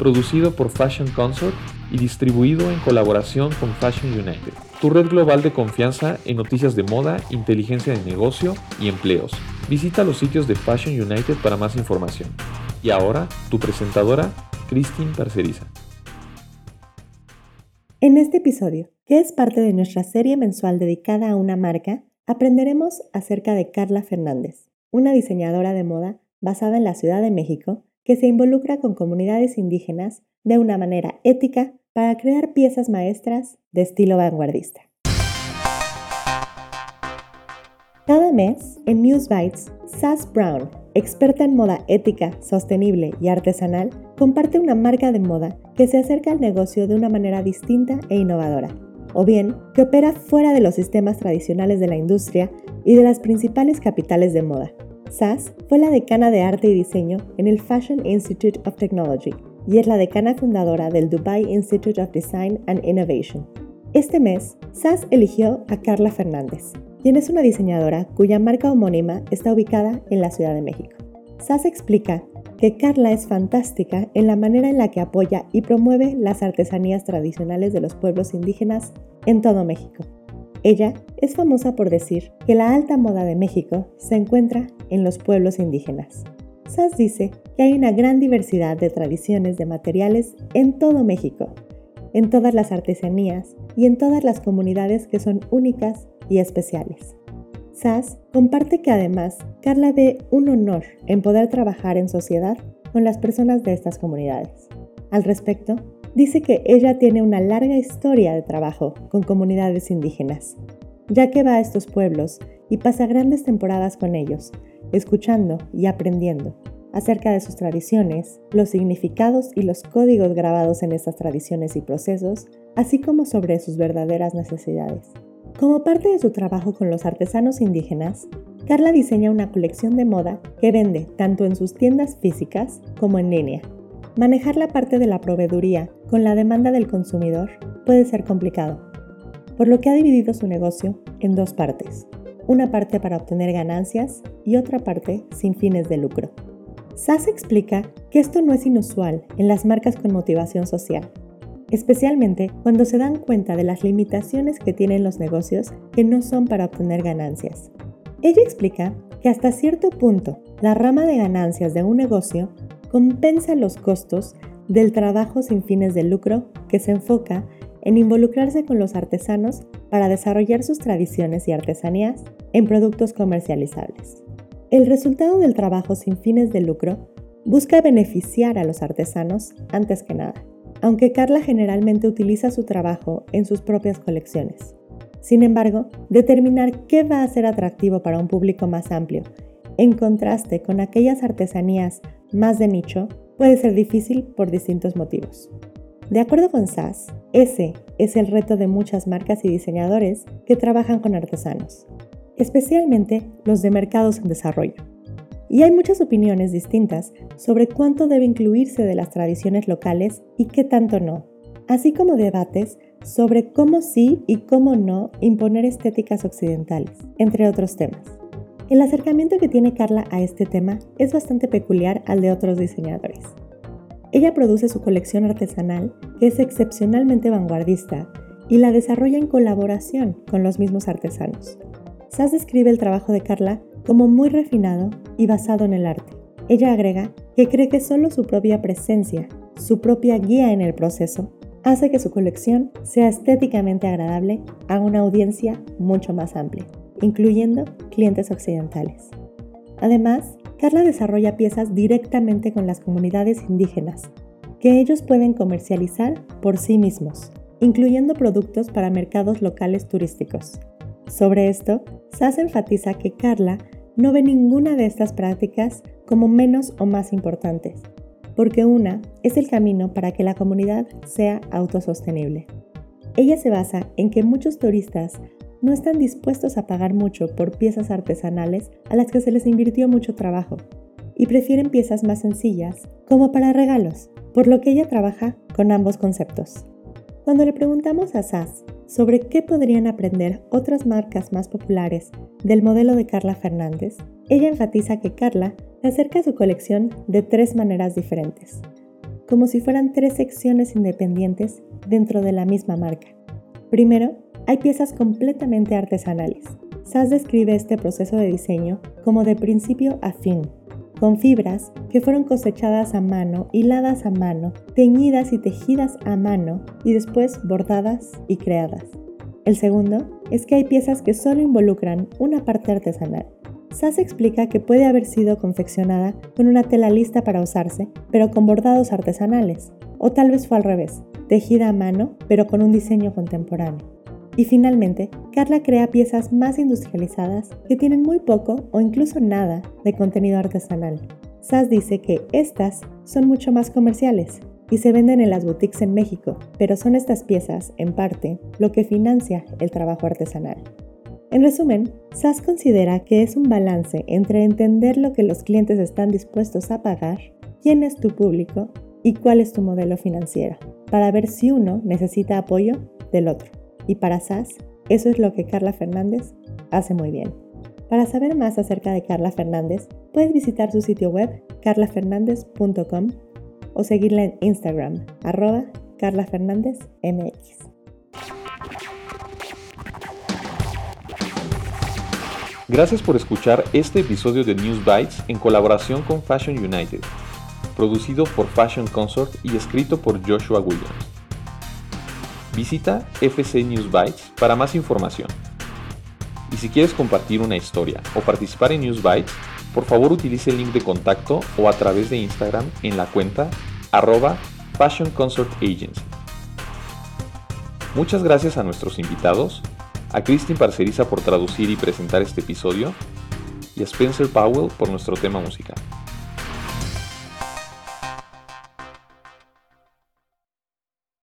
producido por Fashion Consort y distribuido en colaboración con Fashion United, tu red global de confianza en noticias de moda, inteligencia de negocio y empleos. Visita los sitios de Fashion United para más información. Y ahora, tu presentadora, Christine Parceriza. En este episodio, que es parte de nuestra serie mensual dedicada a una marca, aprenderemos acerca de Carla Fernández, una diseñadora de moda basada en la Ciudad de México que se involucra con comunidades indígenas de una manera ética para crear piezas maestras de estilo vanguardista. Cada mes, en News Bites, Sass Brown, experta en moda ética, sostenible y artesanal, comparte una marca de moda que se acerca al negocio de una manera distinta e innovadora, o bien que opera fuera de los sistemas tradicionales de la industria y de las principales capitales de moda. Sass fue la decana de arte y diseño en el Fashion Institute of Technology y es la decana fundadora del Dubai Institute of Design and Innovation. Este mes, Sass eligió a Carla Fernández, quien es una diseñadora cuya marca homónima está ubicada en la Ciudad de México. Sass explica que Carla es fantástica en la manera en la que apoya y promueve las artesanías tradicionales de los pueblos indígenas en todo México. Ella es famosa por decir que la alta moda de México se encuentra en los pueblos indígenas. Sass dice que hay una gran diversidad de tradiciones de materiales en todo México, en todas las artesanías y en todas las comunidades que son únicas y especiales. Sass comparte que además Carla ve un honor en poder trabajar en sociedad con las personas de estas comunidades. Al respecto, dice que ella tiene una larga historia de trabajo con comunidades indígenas, ya que va a estos pueblos y pasa grandes temporadas con ellos, escuchando y aprendiendo acerca de sus tradiciones, los significados y los códigos grabados en estas tradiciones y procesos, así como sobre sus verdaderas necesidades. Como parte de su trabajo con los artesanos indígenas, Carla diseña una colección de moda que vende tanto en sus tiendas físicas como en línea, Manejar la parte de la proveeduría con la demanda del consumidor puede ser complicado, por lo que ha dividido su negocio en dos partes, una parte para obtener ganancias y otra parte sin fines de lucro. SAS explica que esto no es inusual en las marcas con motivación social, especialmente cuando se dan cuenta de las limitaciones que tienen los negocios que no son para obtener ganancias. Ella explica que hasta cierto punto la rama de ganancias de un negocio compensa los costos del trabajo sin fines de lucro que se enfoca en involucrarse con los artesanos para desarrollar sus tradiciones y artesanías en productos comercializables. El resultado del trabajo sin fines de lucro busca beneficiar a los artesanos antes que nada, aunque Carla generalmente utiliza su trabajo en sus propias colecciones. Sin embargo, determinar qué va a ser atractivo para un público más amplio, en contraste con aquellas artesanías más de nicho puede ser difícil por distintos motivos. De acuerdo con SAS, ese es el reto de muchas marcas y diseñadores que trabajan con artesanos, especialmente los de mercados en desarrollo. Y hay muchas opiniones distintas sobre cuánto debe incluirse de las tradiciones locales y qué tanto no, así como debates sobre cómo sí y cómo no imponer estéticas occidentales, entre otros temas. El acercamiento que tiene Carla a este tema es bastante peculiar al de otros diseñadores. Ella produce su colección artesanal, que es excepcionalmente vanguardista, y la desarrolla en colaboración con los mismos artesanos. Sass describe el trabajo de Carla como muy refinado y basado en el arte. Ella agrega que cree que solo su propia presencia, su propia guía en el proceso, hace que su colección sea estéticamente agradable a una audiencia mucho más amplia incluyendo clientes occidentales. Además, Carla desarrolla piezas directamente con las comunidades indígenas, que ellos pueden comercializar por sí mismos, incluyendo productos para mercados locales turísticos. Sobre esto, Sass enfatiza que Carla no ve ninguna de estas prácticas como menos o más importantes, porque una es el camino para que la comunidad sea autosostenible. Ella se basa en que muchos turistas no están dispuestos a pagar mucho por piezas artesanales a las que se les invirtió mucho trabajo y prefieren piezas más sencillas, como para regalos, por lo que ella trabaja con ambos conceptos. Cuando le preguntamos a Sass sobre qué podrían aprender otras marcas más populares del modelo de Carla Fernández, ella enfatiza que Carla acerca su colección de tres maneras diferentes, como si fueran tres secciones independientes dentro de la misma marca. Primero, hay piezas completamente artesanales. Sass describe este proceso de diseño como de principio a fin, con fibras que fueron cosechadas a mano, hiladas a mano, teñidas y tejidas a mano y después bordadas y creadas. El segundo es que hay piezas que solo involucran una parte artesanal. Sass explica que puede haber sido confeccionada con una tela lista para usarse, pero con bordados artesanales, o tal vez fue al revés, tejida a mano, pero con un diseño contemporáneo. Y finalmente, Carla crea piezas más industrializadas que tienen muy poco o incluso nada de contenido artesanal. Sass dice que estas son mucho más comerciales y se venden en las boutiques en México, pero son estas piezas, en parte, lo que financia el trabajo artesanal. En resumen, Sass considera que es un balance entre entender lo que los clientes están dispuestos a pagar, quién es tu público y cuál es tu modelo financiero, para ver si uno necesita apoyo del otro. Y para SAS, eso es lo que Carla Fernández hace muy bien. Para saber más acerca de Carla Fernández, puedes visitar su sitio web carlafernández.com o seguirla en Instagram, arroba carlafernándezmx. Gracias por escuchar este episodio de News Bites en colaboración con Fashion United, producido por Fashion Consort y escrito por Joshua Williams. Visita FC News Bytes para más información. Y si quieres compartir una historia o participar en News Bytes, por favor utilice el link de contacto o a través de Instagram en la cuenta arroba Fashion Consort Agency. Muchas gracias a nuestros invitados, a Christine Parceriza por traducir y presentar este episodio y a Spencer Powell por nuestro tema musical.